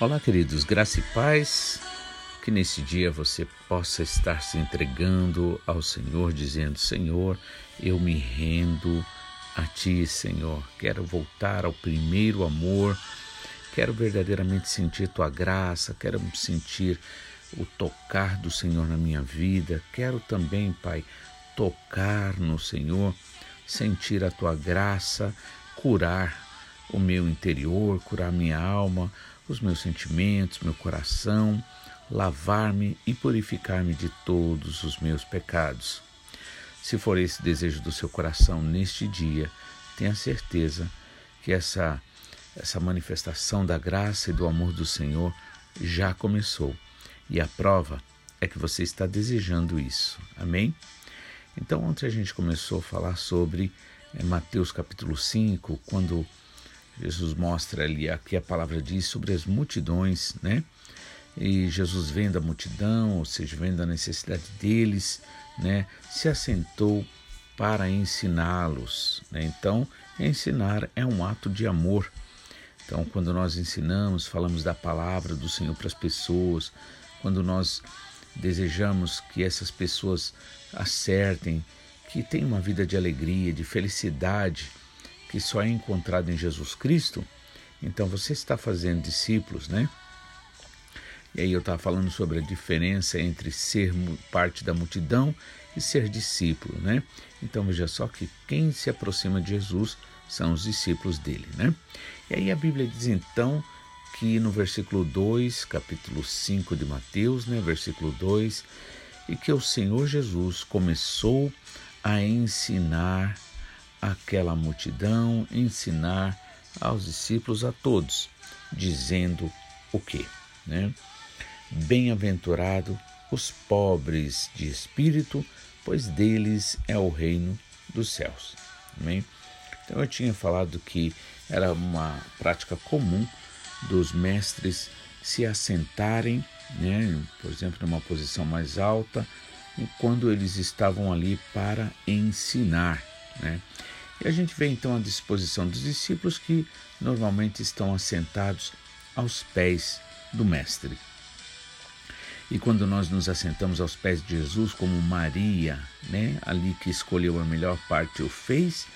Olá, queridos, graça e paz. Que nesse dia você possa estar se entregando ao Senhor, dizendo: Senhor, eu me rendo a Ti, Senhor. Quero voltar ao primeiro amor. Quero verdadeiramente sentir Tua graça. Quero sentir o tocar do Senhor na minha vida. Quero também, Pai, tocar no Senhor, sentir a Tua graça, curar o meu interior, curar minha alma os meus sentimentos, meu coração, lavar-me e purificar-me de todos os meus pecados. Se for esse desejo do seu coração neste dia, tenha certeza que essa essa manifestação da graça e do amor do Senhor já começou. E a prova é que você está desejando isso. Amém? Então, ontem a gente começou a falar sobre é, Mateus capítulo 5, quando Jesus mostra ali, aqui a palavra diz sobre as multidões, né? E Jesus vendo a multidão, ou seja, vendo a necessidade deles, né? Se assentou para ensiná-los, né? Então, ensinar é um ato de amor. Então, quando nós ensinamos, falamos da palavra do Senhor para as pessoas, quando nós desejamos que essas pessoas acertem, que tenham uma vida de alegria, de felicidade, que só é encontrado em Jesus Cristo, então você está fazendo discípulos, né? E aí eu estava falando sobre a diferença entre ser parte da multidão e ser discípulo, né? Então veja só que quem se aproxima de Jesus são os discípulos dele, né? E aí a Bíblia diz então que no versículo 2, capítulo 5 de Mateus, né, versículo 2, e que o Senhor Jesus começou a ensinar aquela multidão, ensinar aos discípulos a todos, dizendo o quê? Né? Bem-aventurado os pobres de espírito, pois deles é o reino dos céus. Amém? Então eu tinha falado que era uma prática comum dos mestres se assentarem, né, por exemplo, numa posição mais alta, quando eles estavam ali para ensinar. Né? E a gente vê então a disposição dos discípulos que normalmente estão assentados aos pés do Mestre. E quando nós nos assentamos aos pés de Jesus, como Maria, né, ali que escolheu a melhor parte o fez,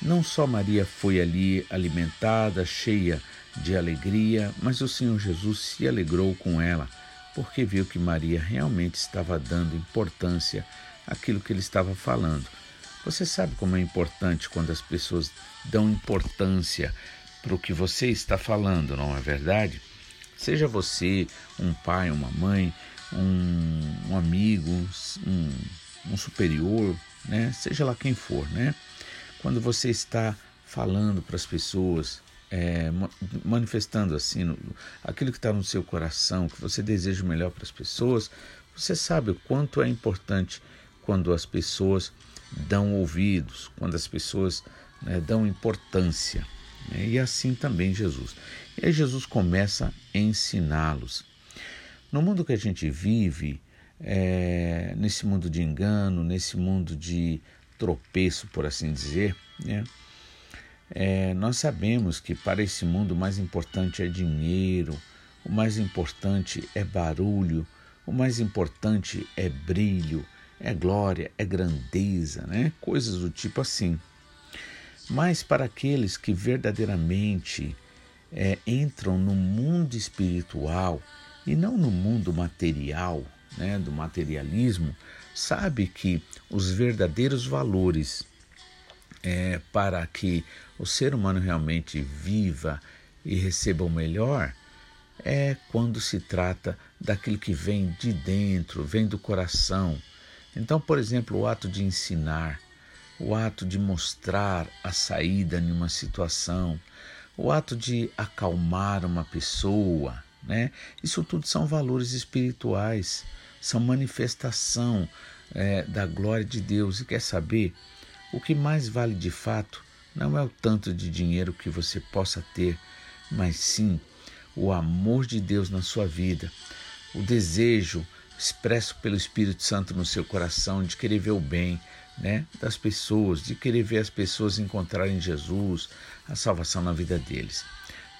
não só Maria foi ali alimentada, cheia de alegria, mas o Senhor Jesus se alegrou com ela, porque viu que Maria realmente estava dando importância àquilo que ele estava falando. Você sabe como é importante quando as pessoas dão importância para o que você está falando, não é verdade? Seja você um pai, uma mãe, um, um amigo, um, um superior, né? seja lá quem for, né? Quando você está falando para as pessoas, é, manifestando assim no, aquilo que está no seu coração, que você deseja o melhor para as pessoas, você sabe o quanto é importante quando as pessoas dão ouvidos, quando as pessoas né, dão importância. Né? E assim também Jesus. E aí Jesus começa a ensiná-los. No mundo que a gente vive, é, nesse mundo de engano, nesse mundo de tropeço, por assim dizer, né? É, nós sabemos que para esse mundo o mais importante é dinheiro, o mais importante é barulho, o mais importante é brilho, é glória, é grandeza, né? Coisas do tipo assim. Mas para aqueles que verdadeiramente é, entram no mundo espiritual e não no mundo material, né, do materialismo, sabe que os verdadeiros valores é, para que o ser humano realmente viva e receba o melhor é quando se trata daquilo que vem de dentro, vem do coração, então, por exemplo, o ato de ensinar, o ato de mostrar a saída em uma situação, o ato de acalmar uma pessoa, né? Isso tudo são valores espirituais, são manifestação é, da glória de Deus. E quer saber? O que mais vale de fato não é o tanto de dinheiro que você possa ter, mas sim o amor de Deus na sua vida, o desejo expresso pelo Espírito Santo no seu coração de querer ver o bem né, das pessoas, de querer ver as pessoas encontrarem Jesus, a salvação na vida deles.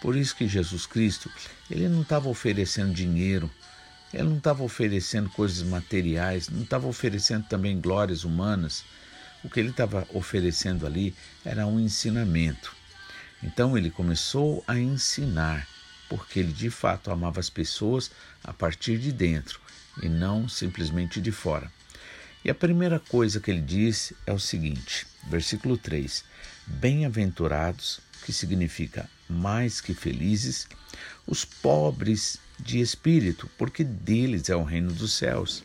Por isso que Jesus Cristo, ele não estava oferecendo dinheiro, ele não estava oferecendo coisas materiais, não estava oferecendo também glórias humanas. O que ele estava oferecendo ali era um ensinamento. Então ele começou a ensinar, porque ele de fato amava as pessoas a partir de dentro e não simplesmente de fora. E a primeira coisa que ele diz é o seguinte, versículo 3: Bem-aventurados, que significa mais que felizes, os pobres de espírito, porque deles é o reino dos céus.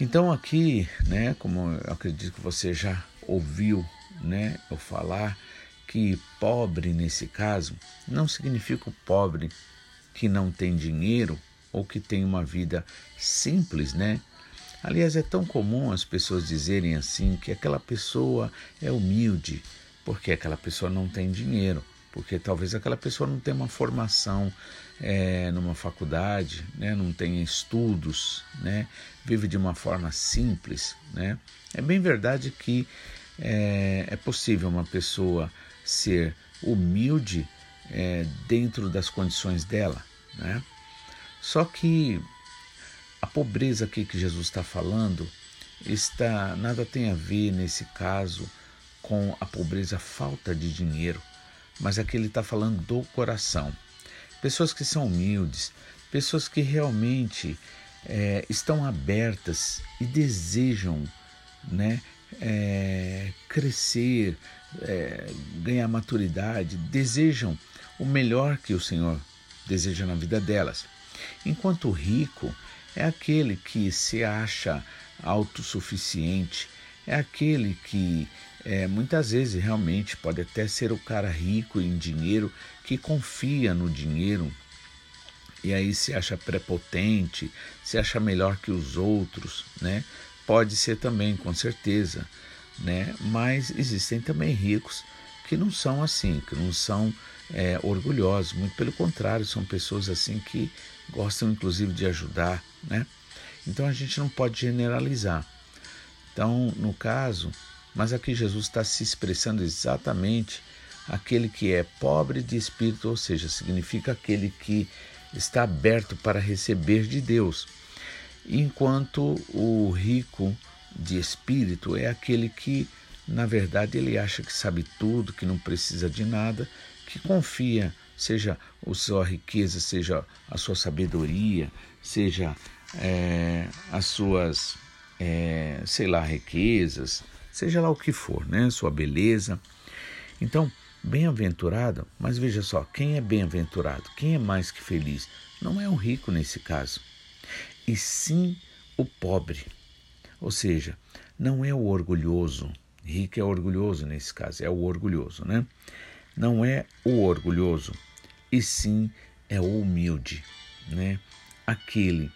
Então aqui, né, como eu acredito que você já ouviu, né, eu falar que pobre nesse caso não significa o pobre que não tem dinheiro ou que tem uma vida simples, né? Aliás, é tão comum as pessoas dizerem assim que aquela pessoa é humilde porque aquela pessoa não tem dinheiro, porque talvez aquela pessoa não tenha uma formação é, numa faculdade, né? não tenha estudos, né? vive de uma forma simples. Né? É bem verdade que é, é possível uma pessoa ser humilde é, dentro das condições dela. Né? Só que a pobreza aqui que Jesus está falando está nada tem a ver nesse caso com a pobreza, a falta de dinheiro, mas aqui ele está falando do coração. Pessoas que são humildes, pessoas que realmente é, estão abertas e desejam né, é, crescer, é, ganhar maturidade, desejam o melhor que o Senhor deseja na vida delas. Enquanto o rico é aquele que se acha autossuficiente, é aquele que é, muitas vezes realmente pode até ser o cara rico em dinheiro que confia no dinheiro e aí se acha prepotente, se acha melhor que os outros, né? Pode ser também, com certeza, né? Mas existem também ricos que não são assim, que não são é, orgulhosos, muito pelo contrário, são pessoas assim que gostam inclusive de ajudar, né? Então a gente não pode generalizar. Então, no caso, mas aqui Jesus está se expressando exatamente aquele que é pobre de espírito, ou seja, significa aquele que está aberto para receber de Deus, enquanto o rico de espírito é aquele que, na verdade, ele acha que sabe tudo, que não precisa de nada, que confia, seja a sua riqueza, seja a sua sabedoria, seja é, as suas, é, sei lá, riquezas, seja lá o que for, né? Sua beleza. Então, bem-aventurado, mas veja só, quem é bem-aventurado? Quem é mais que feliz? Não é o rico nesse caso, e sim o pobre. Ou seja, não é o orgulhoso. Rico é orgulhoso nesse caso, é o orgulhoso, né? Não é o orgulhoso, e sim é o humilde, né? Aquele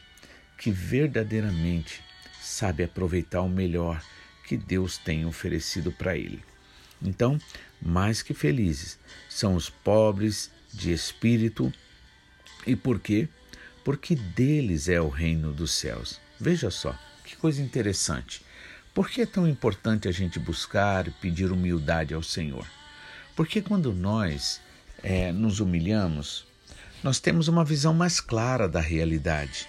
que verdadeiramente sabe aproveitar o melhor que Deus tem oferecido para ele. Então, mais que felizes são os pobres de espírito. E por quê? Porque deles é o reino dos céus. Veja só, que coisa interessante. Por que é tão importante a gente buscar e pedir humildade ao Senhor? Porque quando nós é, nos humilhamos, nós temos uma visão mais clara da realidade.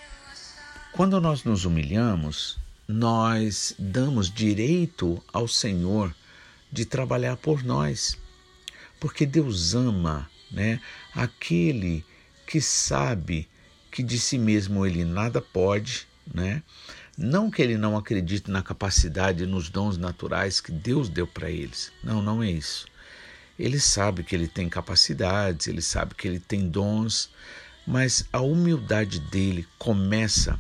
Quando nós nos humilhamos, nós damos direito ao Senhor de trabalhar por nós, porque Deus ama, né, aquele que sabe que de si mesmo ele nada pode, né? Não que ele não acredite na capacidade, nos dons naturais que Deus deu para eles. Não, não é isso. Ele sabe que ele tem capacidades, ele sabe que ele tem dons, mas a humildade dele começa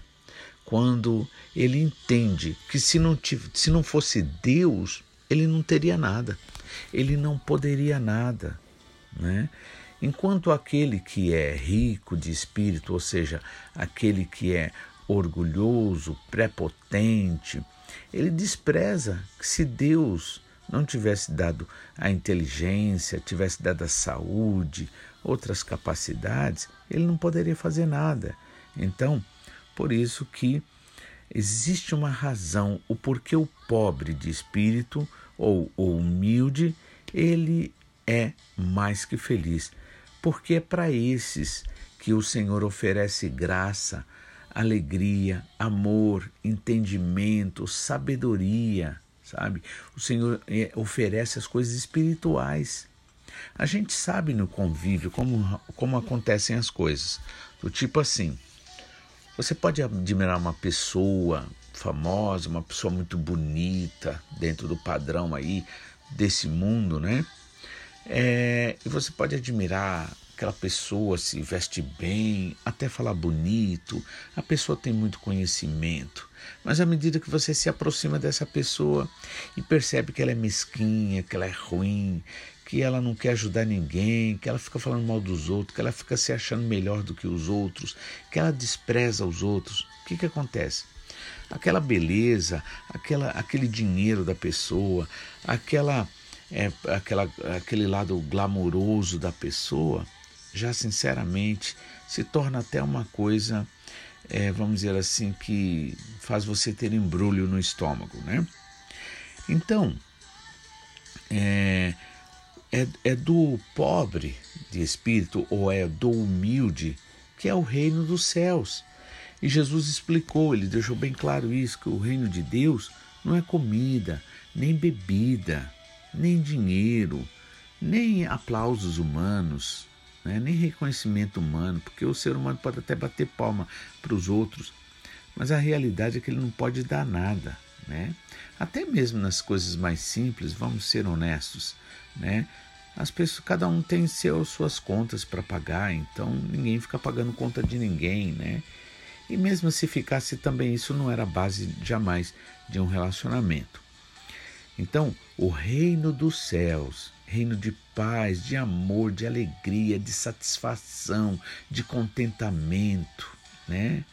quando ele entende que se não, se não fosse Deus, ele não teria nada, ele não poderia nada. Né? Enquanto aquele que é rico de espírito, ou seja, aquele que é orgulhoso, prepotente, ele despreza que se Deus não tivesse dado a inteligência, tivesse dado a saúde, outras capacidades, ele não poderia fazer nada. Então, por isso que existe uma razão, o porquê o pobre de espírito ou o humilde, ele é mais que feliz, porque é para esses que o Senhor oferece graça, alegria, amor, entendimento, sabedoria, sabe? O Senhor é, oferece as coisas espirituais. A gente sabe no convívio como, como acontecem as coisas. Do tipo assim, você pode admirar uma pessoa famosa, uma pessoa muito bonita, dentro do padrão aí desse mundo, né? É, e você pode admirar aquela pessoa se veste bem, até falar bonito, a pessoa tem muito conhecimento. Mas à medida que você se aproxima dessa pessoa e percebe que ela é mesquinha, que ela é ruim, que ela não quer ajudar ninguém, que ela fica falando mal dos outros, que ela fica se achando melhor do que os outros, que ela despreza os outros, o que, que acontece? Aquela beleza, aquela, aquele dinheiro da pessoa, aquela, é, aquela, aquele lado glamouroso da pessoa, já sinceramente se torna até uma coisa, é, vamos dizer assim, que faz você ter embrulho no estômago, né? Então, é, é, é do pobre de espírito ou é do humilde que é o reino dos céus. E Jesus explicou, ele deixou bem claro isso, que o reino de Deus não é comida, nem bebida, nem dinheiro, nem aplausos humanos, né? nem reconhecimento humano, porque o ser humano pode até bater palma para os outros, mas a realidade é que ele não pode dar nada. Né? Até mesmo nas coisas mais simples, vamos ser honestos, né? As pessoas, cada um tem seu, suas contas para pagar, então ninguém fica pagando conta de ninguém, né? E mesmo se ficasse também, isso não era base jamais de um relacionamento. Então, o reino dos céus reino de paz, de amor, de alegria, de satisfação, de contentamento, né?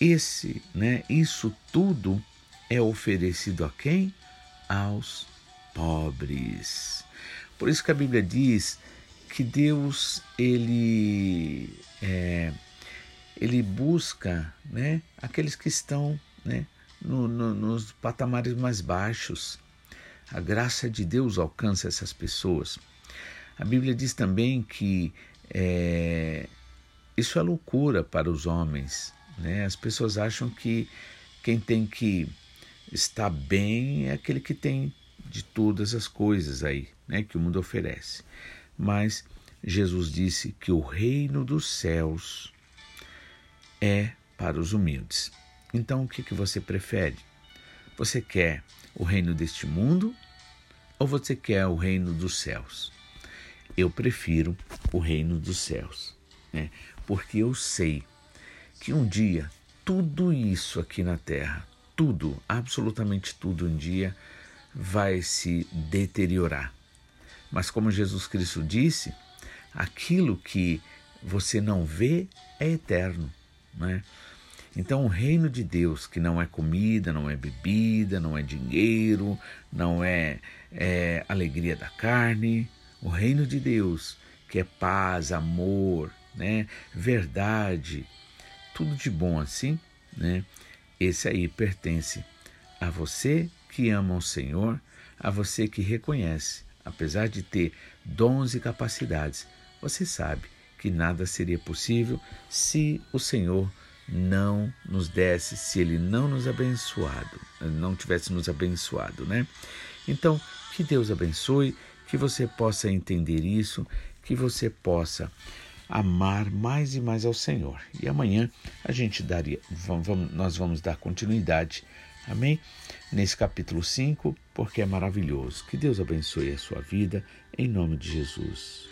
Esse, né, isso tudo é oferecido a quem? Aos pobres. Por isso que a Bíblia diz que Deus ele é, ele busca, né, aqueles que estão, né, no, no, nos patamares mais baixos. A graça de Deus alcança essas pessoas. A Bíblia diz também que é, isso é loucura para os homens. Né? As pessoas acham que quem tem que estar bem é aquele que tem de todas as coisas aí né, que o mundo oferece. Mas Jesus disse que o reino dos céus é para os humildes. Então, o que, que você prefere? Você quer o reino deste mundo ou você quer o reino dos céus? Eu prefiro o reino dos céus, né? porque eu sei que um dia tudo isso aqui na terra, tudo, absolutamente tudo, um dia vai se deteriorar. Mas como Jesus Cristo disse, aquilo que você não vê é eterno, né? Então, o reino de Deus, que não é comida, não é bebida, não é dinheiro, não é, é alegria da carne, o reino de Deus, que é paz, amor, né, verdade, tudo de bom assim, né? Esse aí pertence a você que ama o Senhor, a você que reconhece, apesar de ter dons e capacidades, você sabe que nada seria possível se o Senhor não nos desse, se ele não nos abençoado, não tivesse nos abençoado, né? Então, que Deus abençoe, que você possa entender isso, que você possa amar mais e mais ao Senhor. E amanhã a gente daria, vamos, nós vamos dar continuidade, amém? Nesse capítulo 5, porque é maravilhoso. Que Deus abençoe a sua vida, em nome de Jesus.